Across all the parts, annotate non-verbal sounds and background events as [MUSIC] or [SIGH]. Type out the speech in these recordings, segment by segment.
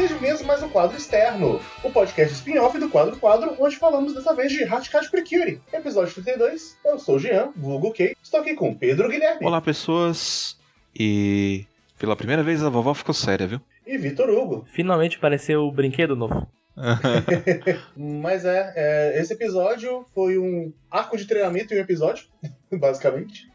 seja mesmo mais um quadro externo, o podcast spin-off do Quadro Quadro, onde falamos dessa vez de Hatcat Precure. Episódio 32, eu sou o Jean, vulgo Kay, estou aqui com Pedro Guilherme. Olá, pessoas. E pela primeira vez a vovó ficou séria, viu? E Vitor Hugo. Finalmente apareceu o brinquedo novo. [LAUGHS] Mas é, é, esse episódio foi um arco de treinamento em um episódio, [LAUGHS] basicamente.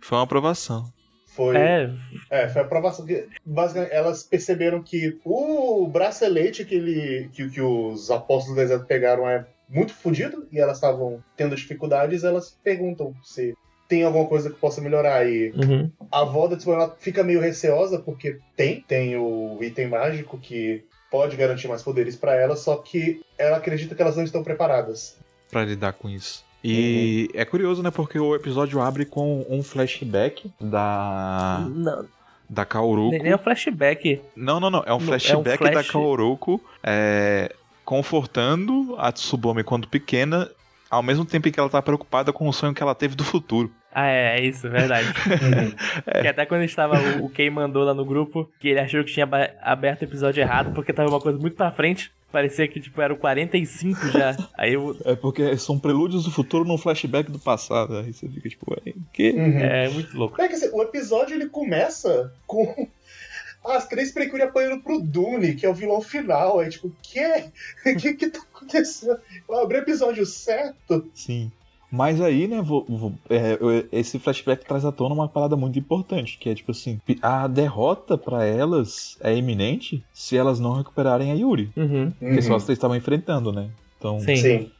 Foi uma aprovação. Foi, É, é, foi a aprovação. que, Basicamente, elas perceberam que o bracelete que, ele, que, que os apóstolos do deserto pegaram é muito fodido e elas estavam tendo dificuldades. Elas perguntam se tem alguma coisa que possa melhorar. E uhum. a avó da Tsuburaya fica meio receosa porque tem, tem o item mágico que pode garantir mais poderes pra ela, só que ela acredita que elas não estão preparadas. Pra lidar com isso. E é curioso, né? Porque o episódio abre com um flashback da. não, da Kaoruko. nem é um flashback. Não, não, não. É um Não, é um flashback da flash- Kaoruko é, confortando a Tsubame quando pequena, ao mesmo tempo em que ela tá preocupada com o sonho que ela teve do futuro. Ah, é, é isso, verdade. [LAUGHS] Que até quando estava o, o Kei mandou lá no grupo, que ele achou que tinha aberto o episódio errado, porque tava uma coisa muito pra frente. Parecia que, tipo, era o 45 já. [LAUGHS] Aí eu. É porque são prelúdios do futuro num flashback do passado. Aí você fica tipo, ué, que? Uhum. É muito louco. É que assim, o episódio ele começa com [LAUGHS] as três Precure apanhando pro Dune, que é o vilão final. É tipo, o quê? [LAUGHS] O que que tá acontecendo? Eu abri o episódio certo. Sim. Mas aí, né, vou- vou- é, eu- esse flashback traz à tona uma parada muito importante, que é tipo assim, a derrota pra elas é iminente se elas não recuperarem a Yuri. Uhum. Porque só as três estavam enfrentando, né? Então, Sim. Sim.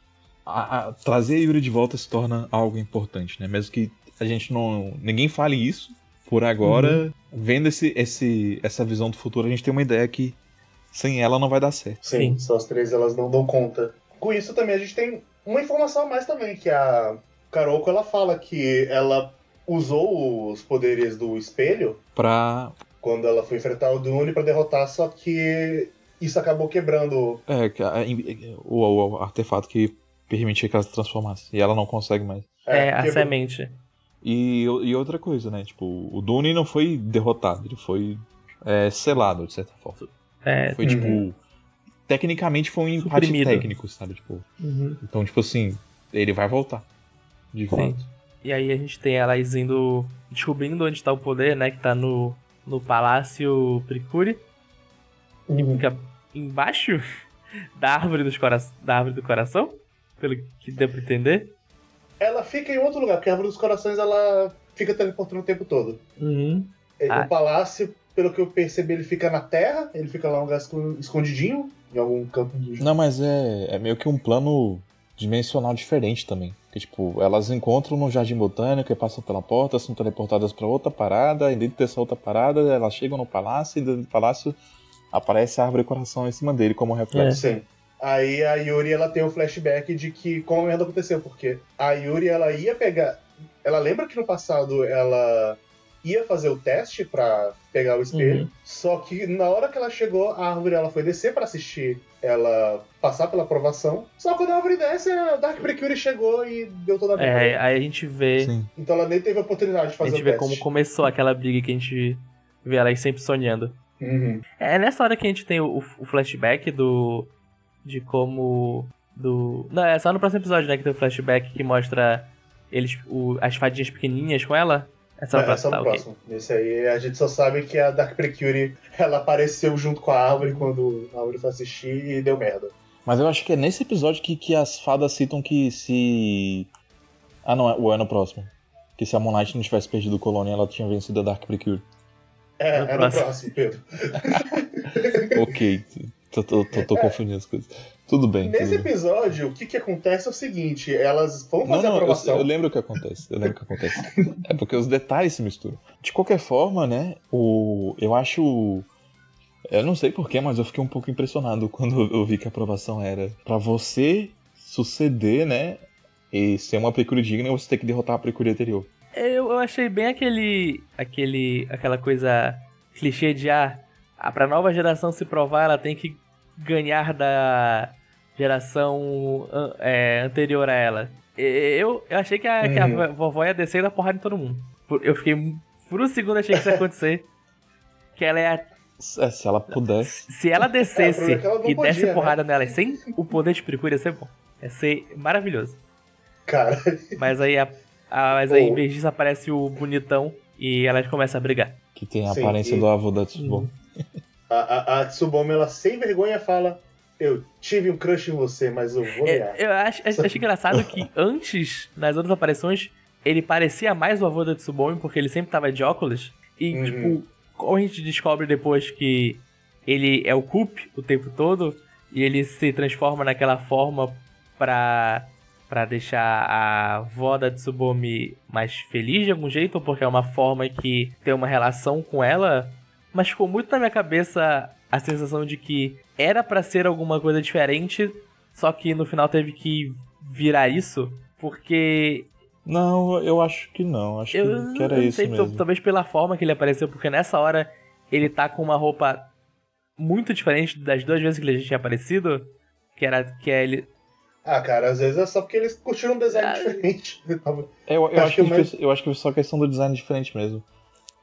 a- a- trazer a Yuri de volta se torna algo importante, né? Mesmo que a gente não. ninguém fale isso, por agora, vendo esse, esse, essa visão do futuro, a gente tem uma ideia que sem ela não vai dar certo. Sim, Sim. só as três elas não dão conta. Com isso também a gente tem uma informação a mais também, que a Karoko ela fala que ela usou os poderes do espelho Pra. quando ela foi enfrentar o Dune pra derrotar, só que isso acabou quebrando. É, a- o, o artefato que permitia que ela se transformasse. E ela não consegue mais. É, a quebrou- semente. E, e outra coisa, né? Tipo, o Dune não foi derrotado, ele foi é, selado, de certa forma. É. Foi Uhum. tipo. Tecnicamente foi um empate Suprimido. técnico, sabe? Tipo, Uhum. então, tipo assim, ele vai voltar. De Sim. fato. E aí a gente tem elas indo. descobrindo onde tá o poder, né? Que tá no, no Palácio Precure. Uhum. Fica embaixo [LAUGHS] da árvore, dos cora... da árvore do coração. Pelo que deu pra entender. Ela fica em outro lugar, porque a Árvore dos Corações ela fica teleportando o tempo todo. Uhum. É, Ah. O palácio, pelo que eu percebi, ele fica na terra, ele fica lá um lugar esco- escondidinho, em algum campo do Não, mas é, é meio que um plano dimensional diferente também. Que, tipo, elas encontram no Jardim Botânico e passam pela porta, são teleportadas pra outra parada, e dentro dessa outra parada elas chegam no palácio, e dentro do palácio aparece a árvore coração em cima dele como reflexo. Sim. Aí a Yuri ela tem um flashback de que como a merda aconteceu, porque a Yuri ela ia pegar. Ela lembra que no passado ela ia fazer o teste pra pegar o espelho, Uhum. só que na hora que ela chegou, a árvore ela foi descer pra assistir ela passar pela aprovação. Só quando a árvore desce, a Dark Precure chegou e deu toda a merda. É, aí a gente vê. Sim. Então ela nem teve a oportunidade de A fazer gente o vê teste. como começou aquela briga que a gente vê elas sempre sonhando. Uhum. É nessa hora que a gente tem o, o flashback do. De como. Do. Não, é só no próximo episódio, né? Que tem o flashback que mostra eles, o- as fadinhas pequenininhas com ela. É só no É, é só próximo. no Tá, próximo. Nesse aí a gente só sabe que a Dark Precure ela apareceu junto com a árvore quando a árvore foi assistir e deu merda. Mas eu acho que é nesse episódio que, que as fadas citam que se. Ah, não, é o ano próximo. Que se a Moonlight não tivesse perdido o Colônia, ela tinha vencido a Dark Precure. É, No é no próximo. próximo, Pedro. [LAUGHS] ok, tô, tô, tô, tô confundindo as coisas. Tudo bem. Nesse tudo bem. episódio, o que que acontece é o seguinte, elas vão Não, fazer a não, eu, aprovação. eu lembro o que acontece. Eu lembro o que acontece. é porque os detalhes se misturam. De qualquer forma, né? O, eu acho. Eu não sei porquê, mas eu fiquei um pouco impressionado quando eu vi que a aprovação era pra você suceder, né? E ser uma precure digna, você ter que derrotar a precure anterior. Eu, eu achei bem aquele. aquele. aquela coisa clichê de ah, ah, pra nova geração se provar, ela tem que ganhar da geração é, anterior a ela. E- Eu, eu achei que a, que a Uhum. vovó ia descer da porrada em todo mundo. Por- Eu fiquei. Por um segundo achei que isso ia acontecer. que ela ia É, se ela pudesse. Se ela É, descesse é que ela e desse podia, né? porrada nela sem o poder de Precure, ia ser bom. Ia ser maravilhoso. Cara, Mas aí, a, a- mas aí em vez disso, aparece o bonitão e elas começam a brigar. Que tem a Sim, aparência e- do avô da Tsubame. A, a, a Tsubomi, ela sem vergonha fala: Eu tive um crush em você, mas eu vou ganhar. É, eu acho, acho, acho engraçado que [LAUGHS] antes, nas outras aparições, ele parecia mais o avô da Tsubomi, porque ele sempre tava de óculos. E, Uhum. tipo, como a gente descobre depois que ele é o Coop o tempo todo, e ele se transforma naquela forma pra, pra deixar a avó da Tsubomi mais feliz de algum jeito, porque é uma forma que tem uma relação com ela, mas ficou muito na minha cabeça a sensação de que era pra ser alguma coisa diferente, só que no final teve que virar isso, porque Não, eu acho que não. Acho eu que, que era não isso sei, mesmo. talvez pela forma que ele apareceu, porque nessa hora ele tá com uma roupa muito diferente das duas vezes que ele já tinha aparecido, que era que é ele Ah, cara, às vezes é só porque eles curtiram um design Ah. diferente. Eu, eu, Eu acho acho que, que mais- eu acho que foi só questão do design diferente mesmo.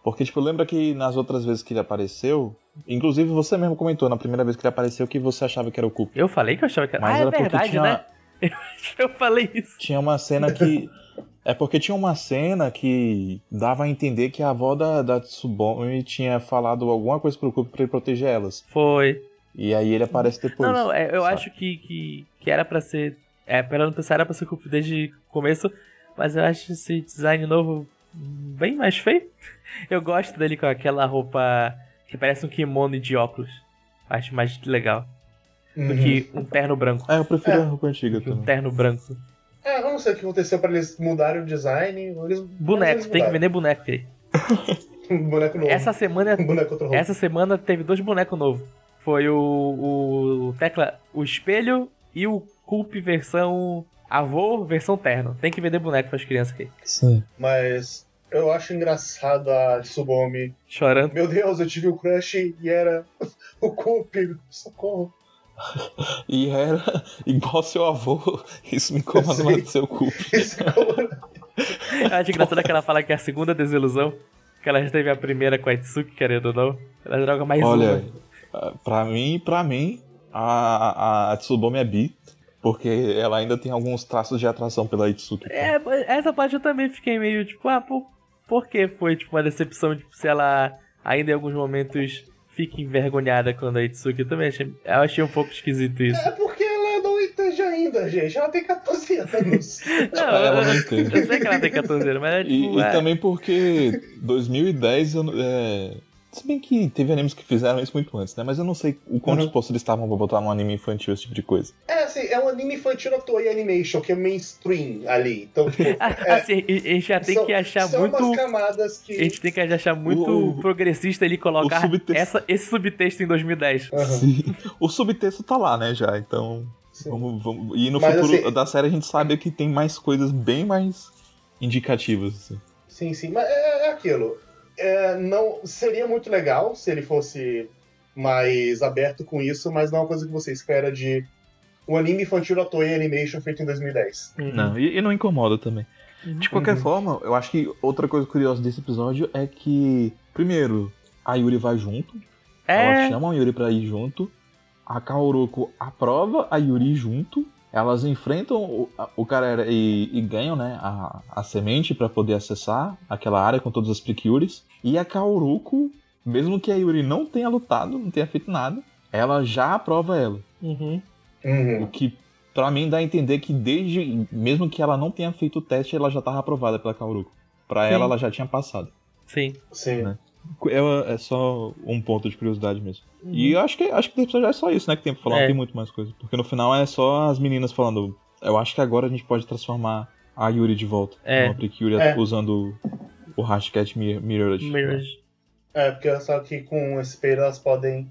Porque, tipo, lembra que nas outras vezes que ele apareceu, inclusive você mesmo comentou na primeira vez que ele apareceu que você achava que era o Coop. Eu falei que eu achava que era. Mas ah, era é porque verdade, tinha, né? [LAUGHS] Eu falei isso. tinha uma cena que. [LAUGHS] É porque tinha uma cena que dava a entender que a avó da, da Tsubame tinha falado alguma coisa pro Coop pra ele proteger elas. Foi. E aí ele aparece depois. não, não, é, eu sabe? acho que, que, que era pra ser. É, pela não pensar, era pra ser culpa desde o começo, mas eu acho esse design novo bem mais feio. [LAUGHS] Eu gosto dele com aquela roupa que parece um kimono de óculos. Acho mais legal do Uhum. que um terno branco. É, eu prefiro É. a roupa antiga Do que um também. terno branco. É, eu não sei o que aconteceu pra eles mudarem o design. Eles, Boneco, eles tem que vender boneco aí. [LAUGHS] Um boneco novo. Essa semana Um boneco. Essa semana teve dois bonecos novos. Foi o, o Tecla, o espelho e o Culp versão avô, versão terno. Tem que vender boneco pras crianças aqui. Sim. Mas eu acho engraçado a Tsubomi. Chorando. Meu Deus, eu tive um crush e era [LAUGHS] o Coop. Socorro. E era [LAUGHS] igual seu avô. Isso me incomoda mais do seu Coop. [LAUGHS] Eu acho engraçado que ela fala que é a segunda desilusão. Que ela já teve a primeira com a Itsuki, querendo ou não. Ela joga mais Olha, uma. pra mim, pra mim, a, a Tsubame é bi, porque ela ainda tem alguns traços de atração pela Itsuki. É, essa parte eu também fiquei meio tipo, ah, por, por que foi tipo, uma decepção? Tipo, se ela ainda em alguns momentos fica envergonhada quando a Itsuki. Eu também achei, eu achei um pouco esquisito isso. É porque ela não entende ainda, gente. Ela tem 14 anos. [LAUGHS] Não, Ela eu, não entende. eu sei que ela tem 14 anos, mas é E, tipo. e é- também porque 2010, eu é... se bem que teve animes que fizeram isso muito antes, né? Mas eu não sei o quão Uhum. dispostos eles estavam pra botar num anime infantil esse tipo de coisa. É assim, é um anime infantil na Toei Animation, que é mainstream ali. Então, tipo, [LAUGHS] é, Assim, a gente já tem são- que achar são muito. umas camadas que. A gente tem que achar muito O- progressista ali colocar subtexto. essa, esse subtexto em 2010. Aham, Sim. O subtexto tá lá, né, já, então... Vamos, vamos... E no Mas, futuro assim- da série a gente sabe que tem mais coisas bem mais indicativas, assim. Sim, sim, mas é, é aquilo. É, não seria muito legal se ele fosse mais aberto com isso, mas não é uma coisa que você espera de um anime infantil da Toei Animation feito em 2010. Não, e, e não incomoda também. De qualquer Uhum. forma, eu acho que outra coisa curiosa desse episódio é que, primeiro, a Yuri vai junto. Ela É, chama a Yuri pra ir junto. A Kaoruko aprova a Yuri junto. Elas enfrentam o, o cara e, e ganham né, a, a semente pra poder acessar aquela área com todas as Prikyuris. E a Kaoruko, mesmo que a Yuri não tenha lutado, não tenha feito nada, ela já aprova ela. Uhum. Uhum. O que pra mim dá a entender que desde. Mesmo que ela não tenha feito o teste, ela já tava aprovada pela Kaoruko. Pra Sim. ela, ela já tinha passado. Sim. Sim. Né? É, é só um ponto de curiosidade mesmo. E eu acho que acho que episódio é só isso, né? Que tem pra falar, É. não tem muito mais coisa. Porque no final é só as meninas falando. Eu acho que agora a gente pode transformar a Yuri de volta. É. Uma Precure É. usando o hashtag Mir- Mirrorage. Mirrors É, porque só que com esse espelho elas podem.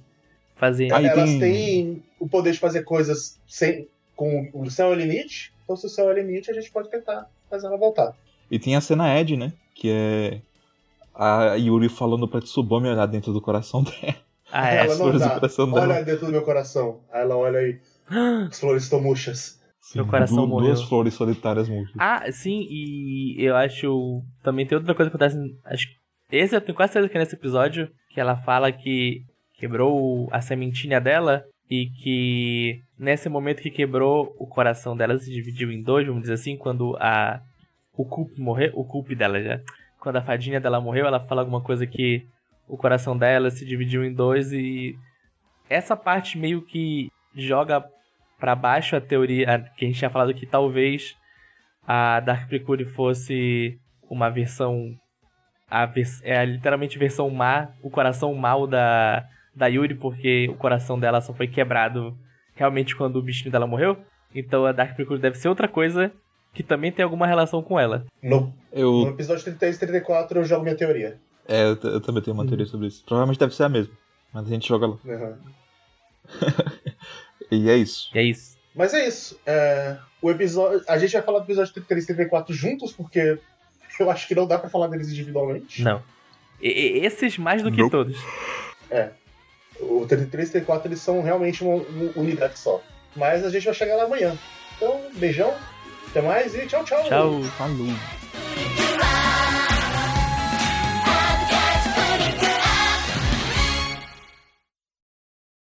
fazer. Aí elas tem- têm o poder de fazer coisas sem, com o céu é o limite. Então, se o céu é o limite, a gente pode tentar fazer ela voltar. E tem a cena Ed, né? Que é a Yuri falando pra Tsubame olhar dentro do coração dela. Ah, é. Ela As não flores do dá. coração dela. Olha dentro do meu coração. Aí ela olha aí, as flores estão murchas. Sim, Meu coração du- morreu. Duas flores solitárias murchas. Ah, sim, e eu acho. Também tem outra coisa que acontece. Acho que esse eu tenho quase certeza que é nesse episódio. Que ela fala que. Que quebrou a sementinha dela e que nesse momento que quebrou o coração dela se dividiu em dois, vamos dizer assim, quando a o culp morreu, o culp dela já, quando a fadinha dela morreu, ela fala alguma coisa que o coração dela se dividiu em dois e essa parte meio que joga para baixo a teoria que a gente tinha falado que talvez a Dark Precure fosse uma versão a vers é literalmente versão má, o coração mal da da Yuri porque o coração dela só foi quebrado realmente quando o bichinho dela morreu. Então a Dark Precure deve ser outra coisa que também tem alguma relação com ela. No, Eu, no episódio 33 e 34 eu jogo minha teoria. é, eu, eu também tenho uma teoria sobre isso. Provavelmente deve ser a mesma. Mas a gente joga lá. Uhum. [LAUGHS] E é isso. E é isso. Mas é isso. É, o episódio, a gente vai falar do episódio 33 e 34 juntos, porque [LAUGHS] eu acho que não dá pra falar deles individualmente. Não. E- e- esses mais do que Nope. todos. O 33 e 34 eles são realmente uma, uma unidade só. Mas a gente vai chegar lá amanhã. Então, beijão, até mais e tchau, tchau. Tchau. Falou.